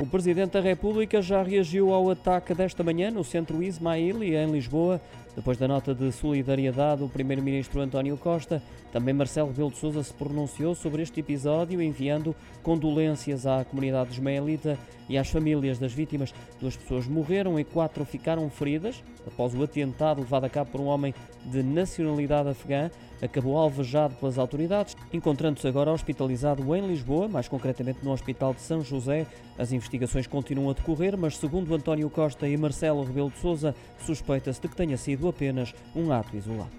O Presidente da República já reagiu ao ataque desta manhã no centro Ismaili, em Lisboa. Depois da nota de solidariedade, o Primeiro-Ministro António Costa, também Marcelo Rebelo de Sousa se pronunciou sobre este episódio, enviando condolências à comunidade ismaelita e às famílias das vítimas. Duas pessoas morreram e quatro ficaram feridas após o atentado levado a cabo por um homem de nacionalidade afegã. Acabou alvejado pelas autoridades, encontrando-se agora hospitalizado em Lisboa, mais concretamente no Hospital de São José. As continuam a decorrer, mas segundo António Costa e Marcelo Rebelo de Sousa, suspeita-se de que tenha sido apenas um ato isolado.